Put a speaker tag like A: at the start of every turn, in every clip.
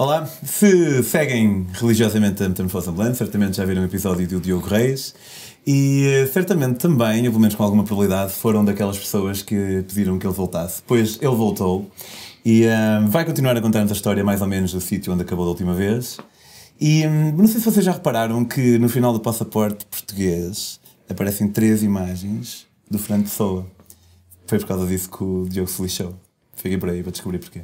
A: Olá, se seguem religiosamente a Metamorfose Ambulante, certamente já viram o episódio do Diogo Reis e eh, certamente também, ou pelo menos com alguma probabilidade, foram daquelas pessoas que pediram que ele voltasse. Pois ele voltou e uh, vai continuar a contar-nos a história mais ou menos do sítio onde acabou da última vez. E um, não sei se vocês já repararam que no final do passaporte português aparecem três imagens do Fernando Pessoa. Foi por causa disso que o Diogo se lixou. Fiquei por aí para descobrir porquê.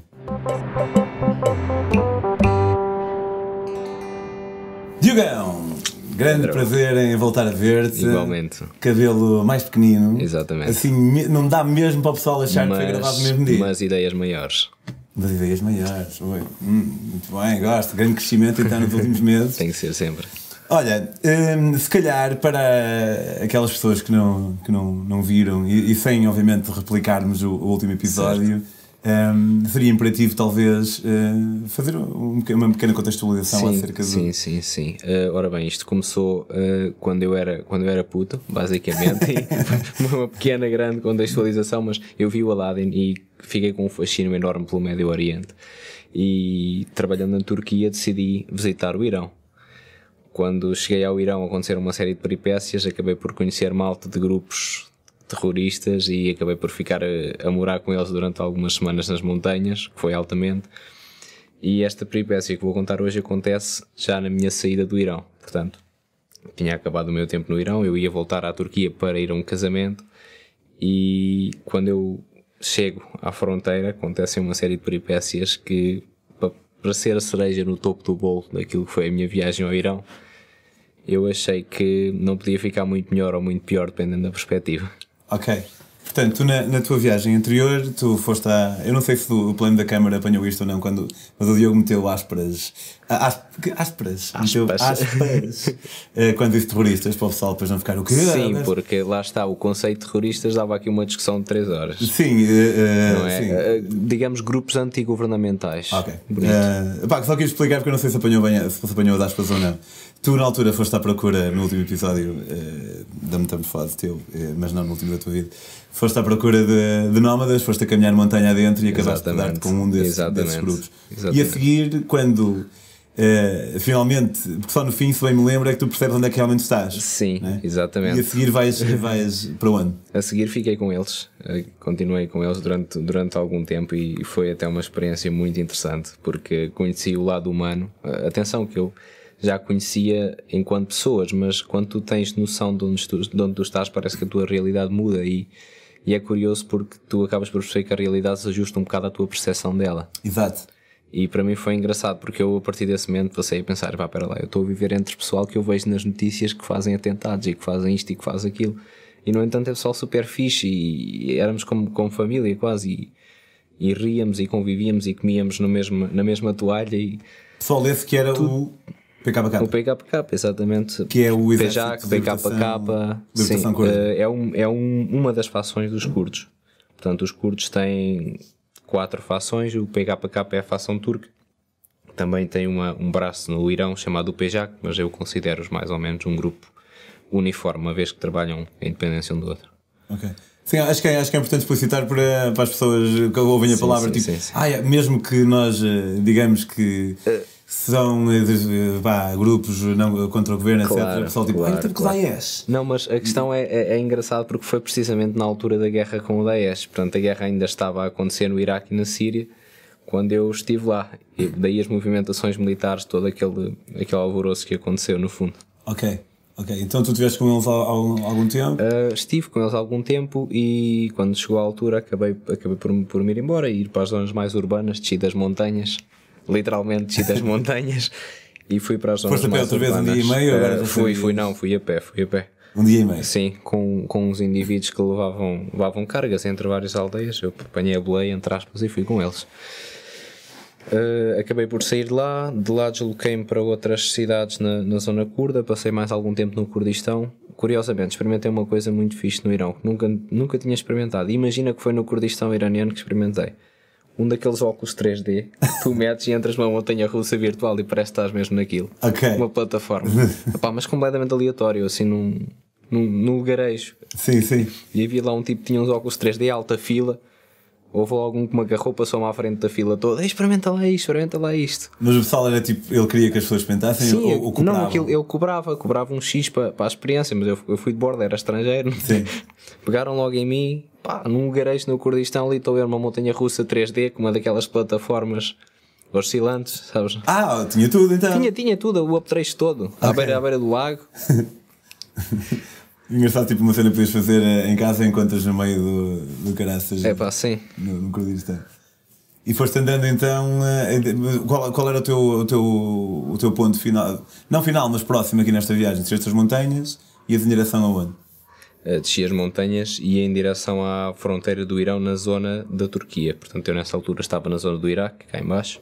A: Diogão! Grande prazer em voltar a ver-te.
B: Igualmente.
A: Cabelo mais pequenino.
B: Exatamente.
A: Assim, não dá mesmo para o pessoal achar
B: mas,
A: que foi gravado no mesmo dia.
B: Mas ideias maiores.
A: Mas ideias maiores. Oi. Hum, muito bem, gosto. Grande crescimento então nos últimos meses.
B: Tem que ser sempre.
A: Olha, hum, se calhar para aquelas pessoas que não, que não, não viram e, e sem, obviamente, replicarmos o, o último episódio. Certo um, seria imperativo, talvez, uh, fazer um, uma pequena contextualização
B: sim,
A: acerca do.
B: Sim, sim, sim. Uh, ora bem, isto começou uh, quando, eu era, quando eu era puto, basicamente. uma pequena, grande contextualização, mas eu vi o Aladdin e fiquei com um fascínio enorme pelo Médio Oriente. E trabalhando na Turquia, decidi visitar o Irão. Quando cheguei ao Irão, aconteceram uma série de peripécias, acabei por conhecer malta de grupos terroristas e acabei por ficar a, a, morar com eles durante algumas semanas nas montanhas, que foi altamente. E esta peripécia que vou contar hoje acontece já na minha saída do Irão. Portanto, tinha acabado o meu tempo no Irão, eu ia voltar à Turquia para ir a um casamento e quando eu chego à fronteira acontecem uma série de peripécias que para ser a cereja no topo do bolo daquilo que foi a minha viagem ao Irão eu achei que não podia ficar muito melhor ou muito pior dependendo da perspectiva
A: Ok. Portanto, tu na, na, tua viagem anterior, tu foste a. Eu não sei se o plano da câmara apanhou isto ou não, quando, mas o Diogo meteu ásperas. Ásperas? Ásperas. Eh, quando disse terroristas, para o pessoal depois não ficar o quê?
B: Sim, porque lá está, o conceito de terroristas dava aqui uma discussão de 3 horas.
A: Sim, uh,
B: não é?
A: Sim.
B: Uh, digamos grupos antigovernamentais.
A: Ok. Uh, pá, só quis explicar porque eu não sei se apanhou, bem, se apanhou as aspas ou não. Tu, na altura, foste à procura, no último episódio uh, da Metamorfose teu, uh, mas não no último da tua vida, foste à procura de, de nómadas, foste a caminhar montanha adentro e acabaste Exatamente. de dar-te com um desses, desses grupos. Exatamente. E a seguir, quando Uh, finalmente, porque só no fim, se bem me lembro, é que tu percebes onde é que realmente estás.
B: Sim, né? exatamente.
A: E a seguir vais, vais para onde?
B: A seguir fiquei com eles, uh, continuei com eles durante, durante algum tempo e foi até uma experiência muito interessante, porque conheci o lado humano. Uh, atenção, que eu já conhecia enquanto pessoas, mas quando tu tens noção de onde tu, de onde tu estás, parece que a tua realidade muda e, e é curioso porque tu acabas por perceber que a realidade se ajusta um bocado à tua percepção dela.
A: Exato.
B: E para mim foi engraçado porque eu a partir desse momento passei a pensar, pá, pera lá, eu estou a viver entre pessoal que eu vejo nas notícias que fazem atentados e que fazem isto e que fazem aquilo. E no entanto é pessoal super fixe e éramos como, como família quase e, e ríamos e convivíamos e comíamos no mesmo, na mesma toalha e...
A: Pessoal esse que era tu... o PKK.
B: O PKK, exatamente.
A: Que é o
B: exército PKK, sim, eh, é, um, é um, uma das fações dos curdos. Portanto, os curdos têm quatro fações, o PKK é a fação turca. Também tem uma, um braço no Irão chamado PJAK, mas eu considero-os mais ou menos um grupo uniforme, uma vez que trabalham a independência um do outro.
A: Ok. Sim, acho que, é, acho que é importante explicitar para, para as pessoas que ouvem a palavra, sim, tipo, sim, sim. Ah, é, mesmo que nós, eh, digamos que. Uh, são eh, pá, grupos não, contra o governo, claro, etc. O pessoal tipo, claro, que claro. Daesh.
B: Não, mas a questão é, é, é, engraçado porque foi precisamente na altura da guerra com o Daesh. Portanto, a guerra ainda estava a acontecer no Iraque e na Síria quando eu estive lá. E daí as movimentações militares, todo aquele, aquele alvoroço que aconteceu no fundo.
A: Ok. Ok, então tu estiveste com eles há, há, algum tempo?
B: Uh, estive com eles há algum tempo e quando chegou a altura acabei, acabei por, por me ir embora e ir para as zonas mais urbanas, desci das montanhas literalmente desci das montanhas e fui para as zonas
A: Foste a pé outra vez um dia e meio? Agora
B: uh, fui, fui, não, fui a pé, fui a pé.
A: Um dia e meio?
B: Sim, com, com uns indivíduos que levavam, levavam cargas entre várias aldeias. Eu apanhei a boleia, entre aspas, e fui com eles. Uh, acabei por sair de lá, de lá desloquei-me para outras cidades na, na zona curda, passei mais algum tempo no Kurdistão. Curiosamente, experimentei uma coisa muito fixe no Irão, que nunca, nunca tinha experimentado. Imagina que foi no Kurdistão iraniano que experimentei um daqueles óculos 3D, tu metes e entras numa montanha russa virtual e parece que estás mesmo naquilo.
A: Ok.
B: Uma plataforma. Epá, mas completamente aleatório, assim num, num, num lugarejo.
A: Sim, sim.
B: E havia lá um tipo que tinha uns óculos 3D alta fila, Houve logo um que me agarrou, passou-me à frente da fila toda. "Ei, Experimenta lá isto, experimenta lá isto.
A: Mas o pessoal era tipo, ele queria que as pessoas experimentassem
B: Sim,
A: ou, ou cobravam?
B: não, aquilo, eu cobrava, cobrava um X para, para a experiência, mas eu, eu fui de borda, era estrangeiro.
A: Sim.
B: Pegaram logo em mim, pá, num garejo no Kurdistão ali, estou a ver uma montanha russa 3D com uma daquelas plataformas oscilantes, sabes?
A: Ah, tinha tudo então.
B: Tinha, tinha tudo, o uptrace todo, à,
A: Ok.
B: beira, à beira do lago.
A: Engraçado, tipo uma cena que podias fazer eh, em casa enquanto no meio do, do caraças
B: É pá, sim.
A: no, no Kurdistão. E foste andando então. eh, Qual, qual era o teu, o, teu, o teu ponto final? Não final, mas próximo aqui nesta viagem. Desceste as montanhas e ias em direção aonde?
B: Eh, Desci as montanhas e ia em direção à fronteira do Irão na zona da Turquia. Portanto, eu nessa altura estava na zona do Iraque, cá em baixo,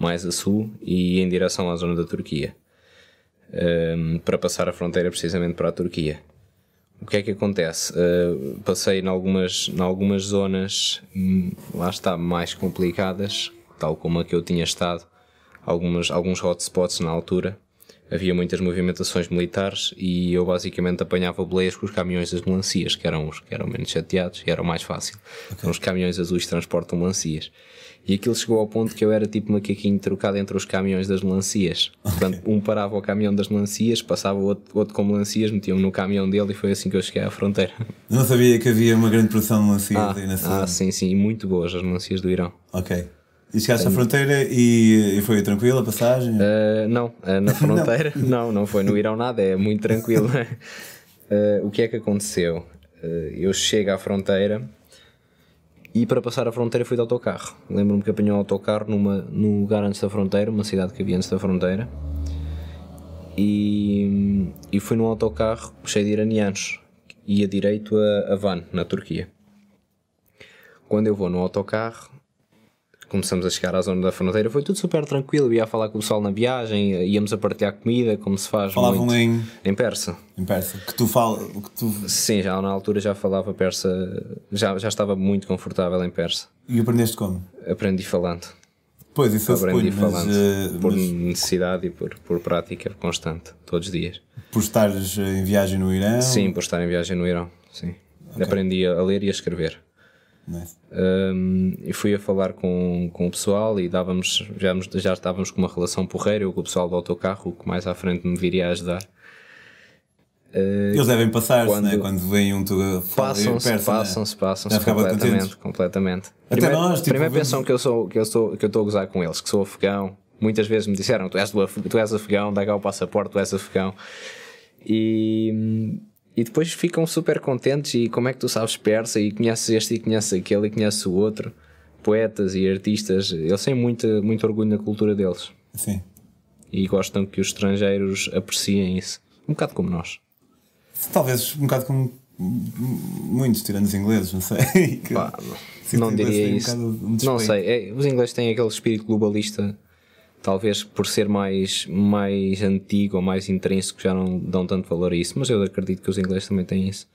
B: mais a sul, e ia em direção à zona da Turquia. Ehm, para passar a fronteira precisamente para a Turquia. O que é que acontece? Uh, passei em algumas, em algumas zonas, hum, lá está, mais complicadas, tal como a que eu tinha estado, algumas, alguns hotspots na altura. Havia muitas movimentações militares e eu basicamente apanhava boleias com os caminhões das melancias, que eram os que eram menos chateados e eram mais fácil. São os caminhões azuis transportam melancias. E aquilo chegou ao ponto que eu era tipo macaquinho trocado entre os caminhões das melancias. Portanto, um parava o caminhão das melancias, passava o outro, outro com melancias, metiam no caminhão dele e foi assim que eu cheguei à fronteira.
A: Eu não sabia que havia uma grande produção de melancias
B: Ah,
A: aí nessa
B: ah,
A: zona.
B: sim, sim, e muito boas as melancias do Irão.
A: Ok. E chegaste à fronteira e, e foi tranquila a passagem?
B: Uh, não, uh, na fronteira, não. não, foi no Irão nada, é muito tranquilo. Uh, o que é que aconteceu? Uh, eu chego à fronteira e para passar a fronteira fui de autocarro. Lembro-me que apanhei um autocarro numa, num lugar antes da fronteira, uma cidade que havia antes da fronteira, e, e fui num autocarro cheio de iranianos. Ia direito a, a Van, na Turquia. Quando eu vou no autocarro, começamos a chegar à zona da fronteira, foi tudo super tranquilo. Ia a falar com o pessoal na viagem, íamos a partilhar comida, como se faz
A: Falavam
B: muito
A: em,
B: em persa.
A: em persa. Que tu fala, que tu...
B: Sim, já na altura já falava persa, já, já estava muito confortável em persa.
A: E aprendeste como?
B: Aprendi falando.
A: Pois, isso eu
B: Aprendi
A: suponho, mas,
B: falando.
A: eh,
B: por
A: mas
B: necessidade e por, por prática constante, todos os dias.
A: por estares em viagem no Irão.
B: Sim, por estar em viagem no Irão. Sim. Aprendi a ler e a escrever.
A: Nice.
B: Um, e fui a falar com, com o pessoal e dávamos, já, já estávamos com uma relação porreira, eu com o pessoal do autocarro, que mais à frente me viria a ajudar. Uh,
A: Eles devem passar-se,
B: Quando-
A: né? Quando vem um tu
B: Passam-se,
A: né?
B: passam-se, passam-se completamente,
A: contentes?
B: completamente.
A: Até
B: primeiro,
A: nós, tipo,
B: primeiro
A: vemos-
B: pensam que eu sou que eu sou que eu estou a gozar com eles, que sou afegão. Muitas vezes me disseram, tu és, do, tu és afegão, dá cá o passaporte, tu és afegão. E, e depois ficam super contentes e como é que tu sabes persa e conheces este e conheces aquele e conheces o outro. Poetas e artistas, eles têm muito, muito orgulho na cultura deles
A: Sim.
B: e gostam que os estrangeiros apreciem isso. Um bocado como nós.
A: Talvez um bocado como muitos, tirando os ingleses, não sei.
B: Pá, não diria
A: um
B: isso.
A: bocado um
B: não sei, é, os ingleses têm aquele espírito globalista, talvez por ser mais, mais antigo ou mais intrínseco, já não dão tanto valor a isso, mas eu acredito que os ingleses também têm isso.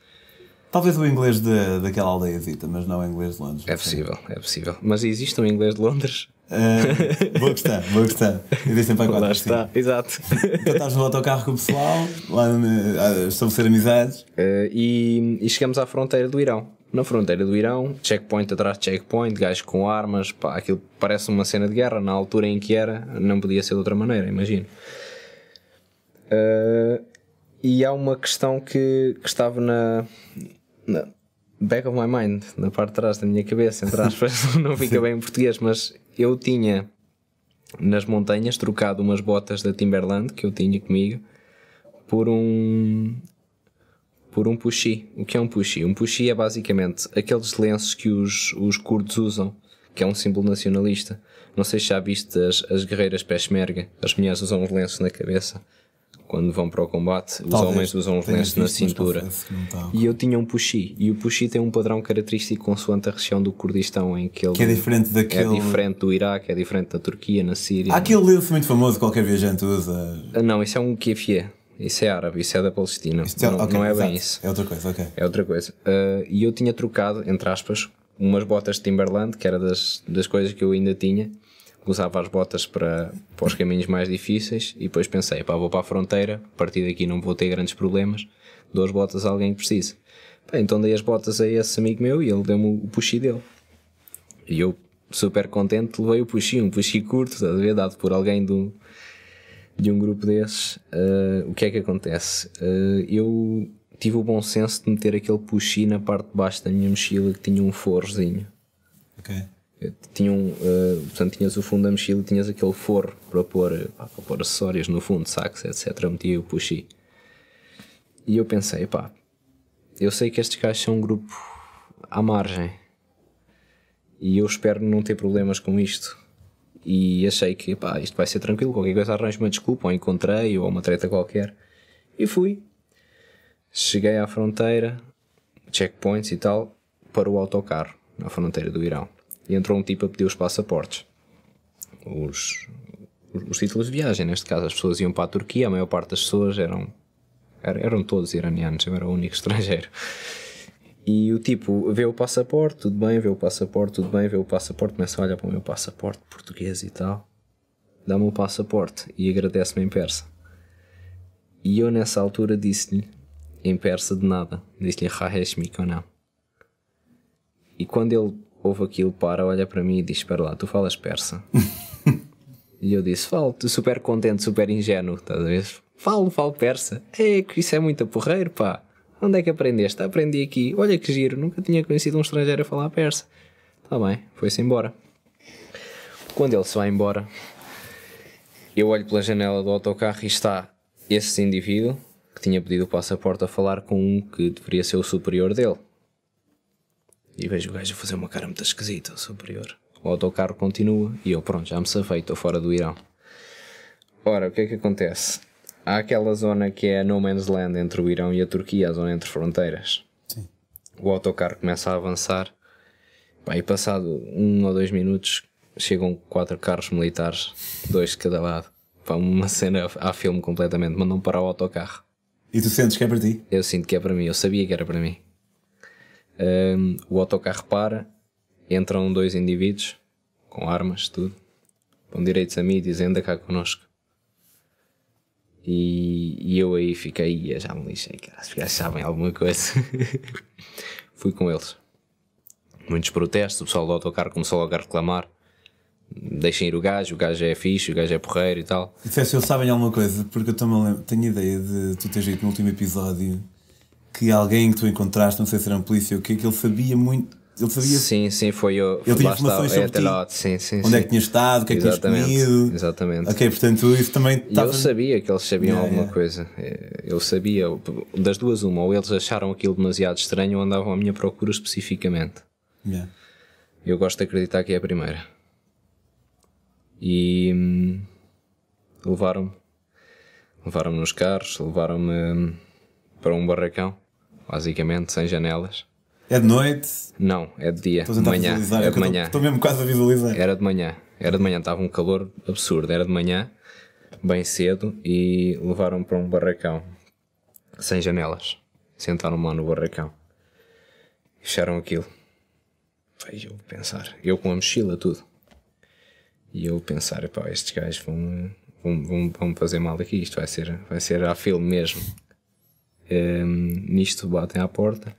A: Talvez o inglês da, daquela aldeiazita, mas não o inglês de Londres.
B: É possível, é possível. Mas existe um inglês de Londres?
A: Boa questão, boa questão. Existem para quatro.
B: Lá
A: sim.
B: está, exato.
A: Então estás no autocarro com o pessoal, lá a estabelecer amizades.
B: Eh, e, e chegamos à fronteira do Irão. Na fronteira do Irão, checkpoint atrás de checkpoint, gajos com armas, pá, aquilo parece uma cena de guerra. Na altura em que era, não podia ser de outra maneira, imagino. Eh, e há uma questão que, que estava na, na back of my mind, na parte de trás da minha cabeça, entre aspas, não fica bem em português, mas eu tinha nas montanhas trocado umas botas da Timberland que eu tinha comigo por um por um pushi. O que é um pushi? Um pushi é basicamente aqueles lenços que os, os curdos usam, que é um símbolo nacionalista. Não sei se já viste as, as guerreiras peshmerga. As mulheres usam os lenços na cabeça quando vão para o combate. Os
A: Talvez
B: homens usam os lenços na cintura.
A: está.
B: E eu tinha um pushi. E o pushi tem um padrão característico consoante a região do Kurdistão em que ele
A: Que é diferente
B: é
A: daquele.
B: diferente do Iraque, é diferente da Turquia, na Síria.
A: Há aquele lenço muito famoso que qualquer viajante usa.
B: Ah, Não, isso é um kefie. Isso é árabe, isso é da Palestina.
A: É-
B: não,
A: ok,
B: não é
A: exato.
B: bem isso.
A: É outra coisa, ok.
B: É outra coisa. Ah, e eu tinha trocado, entre aspas, umas botas de Timberland, que era das, das coisas que eu ainda tinha. Usava as botas para, para os caminhos mais difíceis e depois pensei, pá, vou para a fronteira, a partir daqui não vou ter grandes problemas, dou as botas a alguém que precise. Pá, então dei as botas a esse amigo meu e ele deu-me o puxi dele. E eu, super contente, levei o puxi, um puxi curto, a ver, dado por alguém do, de um grupo desses. Uh, o que é que acontece? Uh, eu tive o bom senso de meter aquele puxi na parte de baixo da minha mochila que tinha um forrozinho.
A: Ok.
B: Tinha um, uh, portanto, tinhas o fundo da mochila tinhas aquele forro para pôr, pá, para pôr acessórios no fundo, sacos, etc. Meti o puxi. E eu pensei, pá, eu sei que estes gajos são um grupo à margem e eu espero não ter problemas com isto. E achei que, pá, isto vai ser tranquilo, qualquer coisa arranjo uma desculpa, ou encontrei, ou uma treta qualquer. E fui. Cheguei à fronteira, checkpoints e tal, para o autocarro, na fronteira do Irão. E entrou um tipo a pedir os passaportes. Os, os títulos de viagem, neste caso, as pessoas iam para a Turquia, a maior parte das pessoas eram, eram todos iranianos, eu era o único estrangeiro. E o tipo vê o passaporte, tudo bem, vê o passaporte, tudo bem, vê o passaporte, começa a olhar para o meu passaporte português e tal, dá-me o passaporte e agradece-me em persa. E eu nessa altura disse-lhe, em persa de nada, disse-lhe Rahesh não. E quando ele ouve aquilo, para, olha para mim e diz: Espera lá, tu falas persa? e eu disse: Falo, tu super contente, super ingênuo, estás a ver? Falo, falo persa. É que isso é muito porreiro, pá. Onde é que aprendeste? Aprendi aqui. Olha que giro, nunca tinha conhecido um estrangeiro a falar persa. Está bem, foi-se embora. Quando ele se vai embora, eu olho pela janela do autocarro e está esse indivíduo que tinha pedido o passaporte a falar com um que deveria ser o superior dele. E vejo o gajo a fazer uma cara muito esquisita, superior. O autocarro continua e eu, pronto, já me safei, estou fora do Irão. Ora, o que é que acontece? Há aquela zona que é no man's land entre o Irão e a Turquia, a zona entre fronteiras.
A: Sim.
B: O autocarro começa a avançar. Pá, e passado um ou dois minutos chegam quatro carros militares, dois de cada lado. Pá, uma cena a filme completamente, mandam parar o autocarro.
A: E tu sentes que é para ti?
B: Eu sinto que é para mim, eu sabia que era para mim. Um, o autocarro para, entram dois indivíduos com armas, tudo, vão direitos a mim dizem anda cá connosco. E, e eu aí fiquei, já me lixei, cara, se sabem alguma coisa. Fui com eles. Muitos protestos, o pessoal do autocarro começou logo a reclamar. Deixem ir o gajo, o gajo é fixe, o gajo é porreiro e tal.
A: E se eles sabem alguma coisa, porque eu também lembro, tenho ideia de tu teres dito no último episódio que alguém que tu encontraste, não sei se era um polícia ou o que, que ele sabia muito. Ele sabia.
B: Sim, sim, foi eu.
A: Ele tinha informações sobre ti,
B: sim, sim,
A: onde
B: sim.
A: é que tinhas estado, o que é que tinhas comido.
B: Exatamente.
A: Ok, portanto isso também
B: eu sabia que eles sabiam
A: Yeah,
B: alguma
A: yeah.
B: coisa. Eh, Eu sabia, das duas, uma, ou eles acharam aquilo demasiado estranho ou andavam à minha procura especificamente.
A: Yeah.
B: Eu gosto de acreditar que é a primeira. E hum, levaram-me. Levaram-me nos carros, levaram-me hum, para um barracão, basicamente, sem janelas.
A: É de noite,
B: Não, é de dia,
A: estou a
B: de manhã.
A: visualizar,
B: É
A: é
B: de manhã.
A: estou- mesmo quase a visualizar.
B: Era de manhã. Era de manhã, estava um calor absurdo. Era de manhã, bem cedo, e levaram-me para um barracão sem janelas. Sentaram-me lá no barracão. Fecharam aquilo. Foi eu pensar. Eu com a mochila, tudo. E eu pensar, pá, estes gajos vão, vão, vão, vão fazer mal aqui. Isto vai ser, vai ser a filme mesmo. Ehm, nisto batem à porta.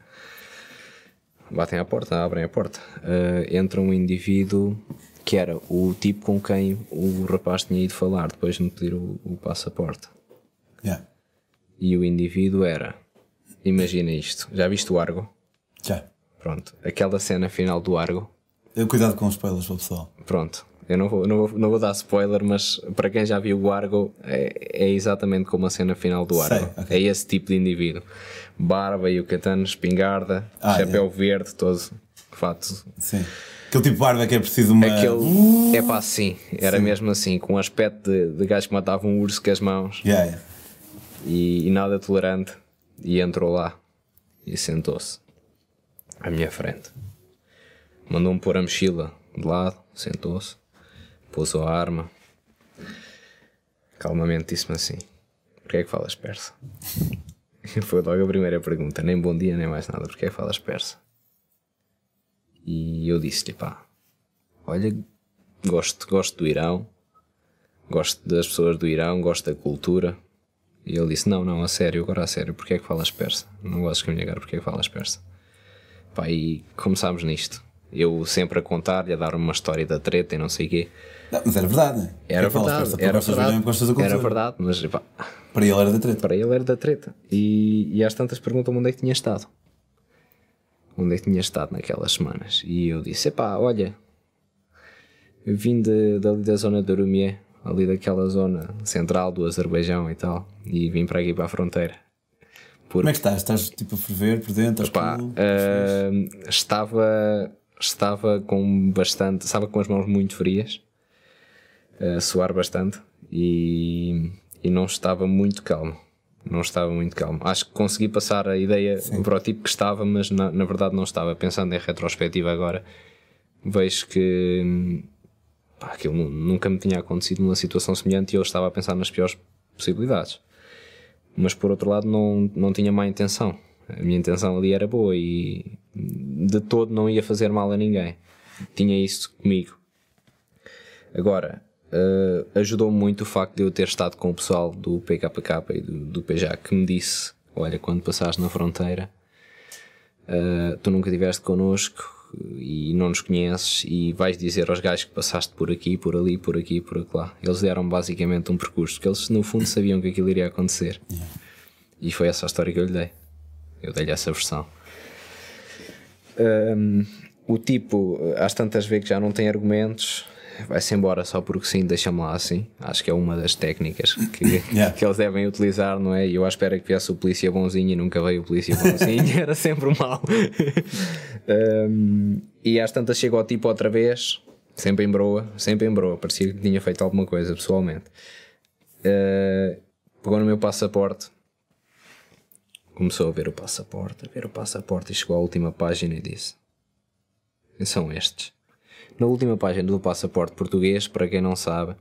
B: Batem à porta, abrem a porta. Eh, entra um indivíduo que era o tipo com quem o rapaz tinha ido falar depois de me pedir o, o passaporte.
A: Yeah.
B: E o indivíduo era. Imagina isto. Já viste o Argo?
A: Já.
B: Pronto. Aquela cena final do Argo.
A: Cuidado com os spoilers pessoal.
B: Pronto. Eu não vou, não, vou, não vou dar spoiler, mas para quem já viu o Argo, é, é exatamente como a cena final do
A: Sei,
B: Argo.
A: ok.
B: É esse tipo de indivíduo. Barba e o catano, espingarda,
A: Ah,
B: chapéu verde, todo. Fato.
A: Sim. Aquele tipo de barba que é preciso uma.
B: Aquele. É pá, assim. Era mesmo assim, com um aspecto de, de gajo que matava um urso com as mãos
A: Yeah, yeah.
B: e, e nada tolerante. E entrou lá e sentou-se à minha frente. Mandou-me pôr a mochila de lado, sentou-se, pousou a arma. Calmamente disse-me assim: Porquê é que falas persa? Foi logo a primeira pergunta, nem bom dia nem mais nada, porquê é que falas persa? E eu disse-lhe: pá, olha, gosto, gosto do Irão, gosto das pessoas do Irão, gosto da cultura. E ele disse: Não, não, a sério, agora a sério, porque é que falas persa? Não gostas que me negar, porque é que falas persa? Pá, e começámos nisto. Eu sempre a contar-lhe, a dar uma história da treta e não sei o quê.
A: Não, mas era verdade.
B: Era verdade, era verdade, era verdade, mas epá,
A: Para ele era da treta.
B: para ele era da treta. E, e às tantas perguntam onde é que tinha estado. Onde é que tinha estado naquelas semanas. E eu disse: epá, olha, eu vim de, dali da zona de Urumie, ali daquela zona central do Azerbaijão e tal, e vim para aqui para a fronteira.
A: Como é que estás? Estás tipo a ferver por dentro? Estás
B: Pá,
A: cool?
B: ah, estava, estava com bastante, estava com as mãos muito frias, a suar bastante e, e não estava muito calmo. Não estava muito calmo. Acho que consegui passar a ideia para o tipo que estava, mas na, na verdade não estava. Pensando em retrospectiva agora, vejo que pá, aquilo nu- nunca me tinha acontecido numa situação semelhante e eu estava a pensar nas piores possibilidades mas por outro lado não, não tinha má intenção. A minha intenção ali era boa e de todo não ia fazer mal a ninguém. Tinha isso comigo. Agora, eh, ajudou-me muito o facto de eu ter estado com o pessoal do PKK e do, do PJ que me disse: Olha, quando passaste na fronteira, eh, tu nunca estiveste connosco e não nos conheces e vais dizer aos gajos que passaste por aqui, por ali, por aqui, por lá. Eles deram basicamente um percurso que eles no fundo sabiam que aquilo iria acontecer. E foi essa a história que eu lhe dei. Eu dei-lhe essa versão. Hum, o tipo, às tantas vezes que já não tem argumentos, vai-se embora só porque sim, deixa-me lá assim. Acho que é uma das técnicas que,
A: Yeah.
B: que eles devem utilizar, não é? E eu à espera que viesse o polícia bonzinho e nunca veio o polícia bonzinho, era sempre o mau. Hum, e às tantas chega ao tipo outra vez, sempre em broa, sempre em broa, parecia que tinha feito alguma coisa pessoalmente. Uh, pegou no meu passaporte, começou a ver o passaporte, a ver o passaporte e chegou à última página e disse: São estes. Na última página do passaporte português, para quem não sabe,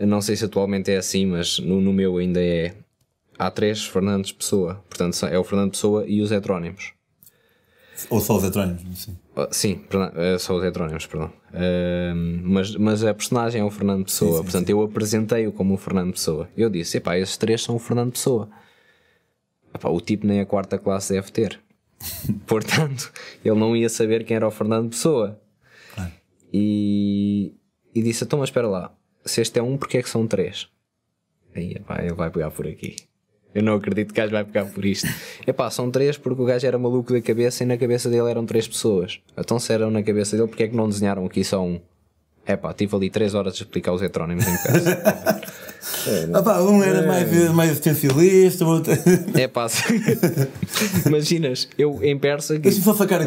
B: não sei se atualmente é assim, mas no, no meu ainda é. Há três Fernandes Pessoa, portanto é o Fernando Pessoa e os heterónimos.
A: Ou só os heterónimos, sim.
B: Ah, Sim, perdão, eh, são os heterónimos, perdão. Ahm, mas, mas a personagem é o Fernando Pessoa, portanto eu apresentei-o como o Fernando Pessoa. Eu disse: epá, esses três são o Fernando Pessoa. Epá, o tipo nem a quarta classe deve ter. Portanto, ele não ia saber quem era o Fernando Pessoa.
A: Claro.
B: E, e disse: então, mas espera lá, se este é um, porque é que são três? Aí, epá, ele vai pegar por aqui. Eu não acredito que o gajo vai pegar por isto. Epá, são três porque o gajo era maluco da cabeça e na cabeça dele eram três pessoas. Então se eram na cabeça dele, porque é que não desenharam aqui só um? Epá, tive ali três horas a explicar os heterónimos em casa.
A: Ah, pá, um era mais, mais existencialista, o outro.
B: É pá, imaginas, eu em persa, que,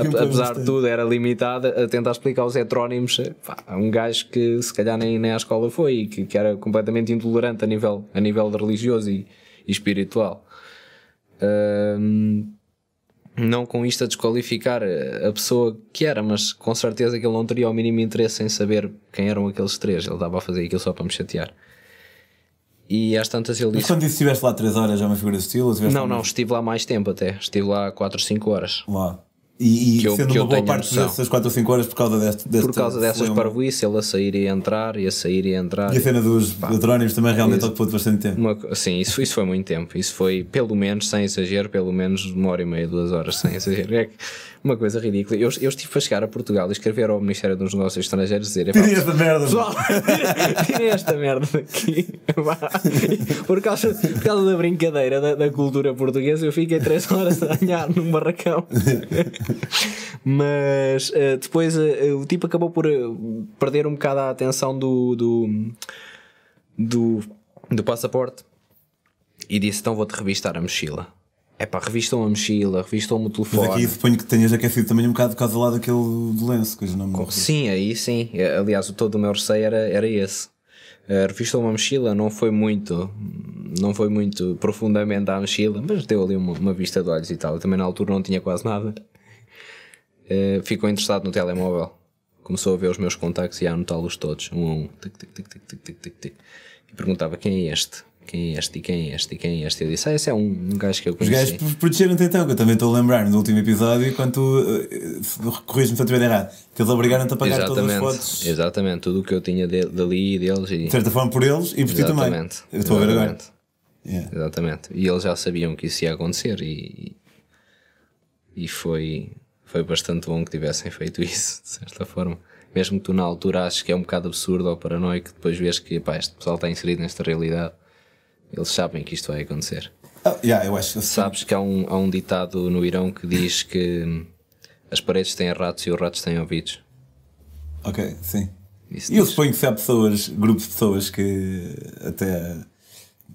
A: um
B: a- apesar de tudo, era limitada a tentar explicar os heterónimos a um gajo que se calhar nem, nem à escola foi e que, que era completamente intolerante a nível, a nível religioso e, e espiritual. Ahm, não com isto a desqualificar a pessoa que era, mas com certeza que ele não teria o mínimo interesse em saber quem eram aqueles três. Ele estava a fazer aquilo só para me chatear. E às tantas ele
A: Mas
B: disse:
A: quando disse que estiveste lá 3 horas, já é uma figura de estilo?
B: Não, não, estive lá mais tempo até. Estive lá 4 ou 5 horas.
A: Lá. E, e
B: Que eu-
A: sendo
B: eu
A: uma boa parte
B: noção.
A: dessas 4 ou 5 horas por causa deste, deste
B: Por causa dessas parvoíces, ele a sair e a entrar, e a sair e a entrar.
A: E a cena dos heterónimos também realmente ocupou-te bastante tempo.
B: Uma, sim, isso, isso foi muito tempo. Isso foi, pelo menos, sem exagero, pelo menos uma hora e meia, duas horas, sem exagero. É que- uma coisa ridícula. Eu, eu estive a chegar a Portugal e escrever ao Ministério dos Negócios Estrangeiros e dizer: "Epá,
A: Tirem esta merda.
B: Pessoal, esta merda daqui. Por causa, por causa da brincadeira da, da cultura portuguesa, eu fiquei 3 horas a ganhar num barracão. Mas eh, depois eh, o tipo acabou por eh, perder um bocado a atenção do, do, do, do passaporte e disse: Então vou-te revistar a mochila. É pá, revistam a mochila, revistam-me o telefone.
A: Mas aqui suponho que tenhas aquecido também um bocado por causa lá daquele do lenço, nome não me
B: Sim, aí sim. Aliás, o todo o meu receio era, era esse. A revista uma mochila não foi muito não foi muito profundamente à mochila, mas deu ali uma, uma vista de olhos e tal. Eu também na altura não tinha quase nada. Eh, ficou interessado no telemóvel. Começou a ver os meus contactos e a anotá-los todos, um a um. Tic, tic, tic, tic, tic, tic, tic. E perguntava quem é este? Quem é este? E quem é este? E quem é este? Eu disse, ah, esse é um, um gajo que eu
A: Os
B: conheci.
A: gajos protegeram-te então, que eu também estou a lembrar no último episódio, quando tu uh, corriges-me se eu estiver errado, que eles obrigaram-te a pagar todas as fotos,
B: exatamente. Tudo o que eu tinha de, dali e deles. E...
A: de certa forma por eles e por ti também.
B: Exatamente.
A: Eu estou a ver agora.
B: Exatamente.
A: Yeah.
B: Exatamente. E eles já sabiam que isso ia acontecer e, e foi, foi bastante bom que tivessem feito isso, de certa forma. Mesmo que tu na altura aches que é um bocado absurdo ou paranoico, depois vês que pá, este pessoal está inserido nesta realidade, eles sabem que isto vai acontecer.
A: Oh, yeah, eu acho
B: Sabes que há um, há um ditado no Irão que diz que as paredes têm ratos e os ratos têm ouvidos.
A: Ok, sim.
B: Isso
A: E eu suponho que se há pessoas, grupos de pessoas que até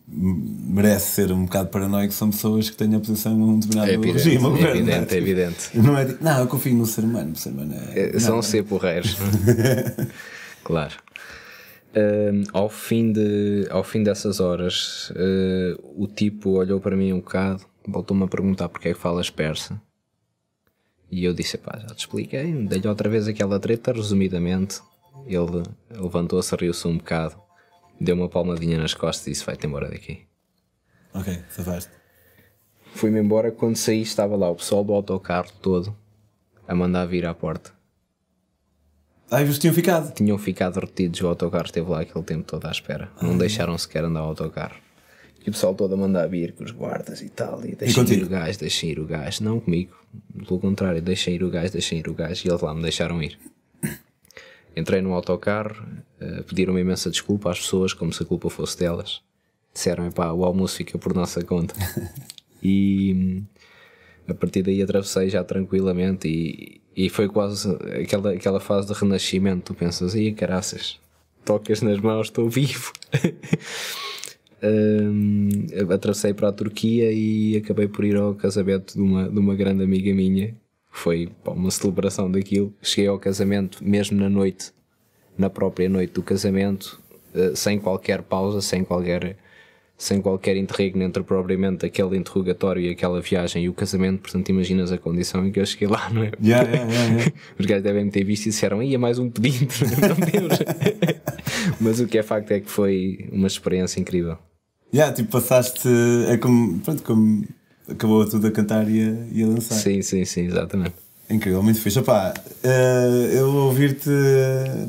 A: merece ser um bocado paranoico, são pessoas que têm a posição num determinado
B: É evidente,
A: regime.
B: é
A: governo,
B: evidente,
A: não
B: é evidente.
A: Não é de- não, eu confio no ser humano. O ser humano é.
B: É, São
A: não,
B: ser porreiros. claro. Hum, ao, fim de, ao fim dessas horas, eh, o tipo olhou para mim um bocado, voltou-me a perguntar porque é que falas persa. E eu disse: pá, já te expliquei, dei-lhe outra vez aquela treta, resumidamente. Ele levantou-se, riu-se um bocado, deu uma palmadinha nas costas e disse: vai-te embora daqui.
A: Ok, safaste.
B: Fui-me embora. Quando saí, estava lá o pessoal do autocarro todo a mandar vir à porta.
A: Ah, eles tinham ficado.
B: tinham ficado retidos, o autocarro esteve lá aquele tempo todo à espera. Não deixaram sequer andar ao autocarro. E o pessoal todo a mandar vir com os guardas e tal. E deixem ir o gajo, deixem ir o gajo. Não comigo, pelo contrário, deixem ir o gajo, deixem ir o gajo. E eles lá me deixaram ir. Entrei no autocarro, eh, pediram-me imensa desculpa às pessoas, como se a culpa fosse delas. Disseram, pá, o almoço fica por nossa conta. e hum, a partir daí atravessei já tranquilamente e, e foi quase aquela, aquela fase de renascimento. Tu pensas, aí caraças, tocas nas mãos, estou vivo. Atravessei para a Turquia e acabei por ir ao casamento de uma, de uma grande amiga minha. Foi pá, uma celebração daquilo. Cheguei ao casamento mesmo na noite, na própria noite do casamento, eh, sem qualquer pausa, sem qualquer sem qualquer interregno entre propriamente aquele interrogatório e aquela viagem e o casamento, portanto imaginas a condição em que eu cheguei lá, não é?
A: Yeah, yeah, yeah.
B: Os gajos devem ter visto e disseram, ia mais um pedido, não Deus. Mas o que é facto é que foi uma experiência incrível.
A: Yeah, tipo, passaste. É como. Pronto, como. Acabou tudo a cantar e a, e a dançar.
B: Sim, sim, sim, exatamente.
A: Incrível, muito fixe. Opá, eh, eu ouvir-te.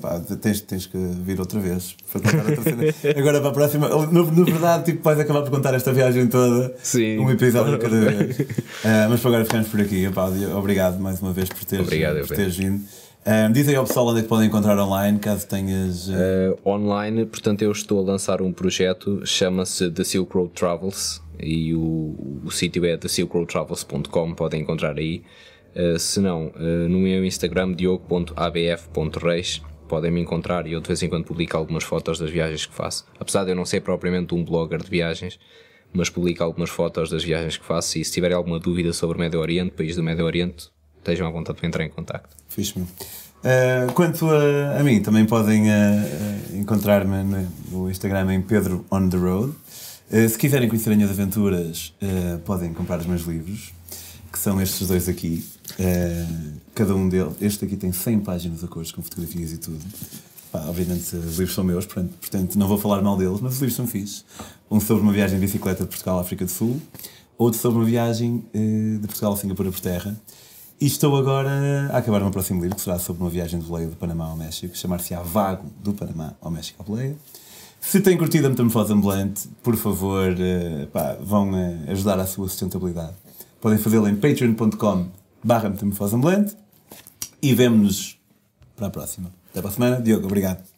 A: pá, Tens, tens que vir outra vez para contar outra cena. Agora para a próxima. Na, na verdade, tipo, vais acabar por contar esta viagem toda.
B: Sim.
A: Um episódio cada vez. Eh, mas para agora ficamos por aqui. Opá, obrigado mais uma vez por teres,
B: Obrigado,
A: por teres vindo. Eh, diz aí ao pessoal onde é que podem encontrar online, caso tenhas. eh,
B: Uh, online, portanto, eu estou a lançar um projeto, chama-se The Silk Road Travels e o, o sítio é thesilkroadtravels.com, podem encontrar aí. Uh, se não, uh, no meu Instagram, diogo.abf.reis, podem me encontrar e eu de vez em quando publico algumas fotos das viagens que faço. Apesar de eu não ser propriamente um blogger de viagens, mas publico algumas fotos das viagens que faço e se tiverem alguma dúvida sobre o Médio Oriente, país do Médio Oriente, estejam à vontade para entrar em contato.
A: Fixe meu. Uh, quanto a, a mim, também podem uh, encontrar-me no, Instagram em Pedro on the Road. Uh, se quiserem conhecer as minhas aventuras, podem comprar os meus livros, que são estes dois aqui. Uh, cada um deles, este aqui tem 100 páginas a cores com fotografias e tudo. Pá, obviamente, os livros são meus, portanto, portanto, não vou falar mal deles, mas os livros são fixes. Um sobre uma viagem de bicicleta de Portugal à África do Sul, outro sobre uma viagem uh, de Portugal a Singapura por terra. E estou agora a acabar o meu próximo livro, que será sobre uma viagem de boleia do Panamá ao México, chamar-se-á Vago do Panamá ao México à boleia. Se têm curtido a Metamorfose Ambulante, por favor, uh, pá, vão uh, ajudar à sua sustentabilidade. Podem fazê-lo em patreon.com barra Metamorfose Ambulante e vemo-nos para a próxima. Até para a semana. Diogo, obrigado.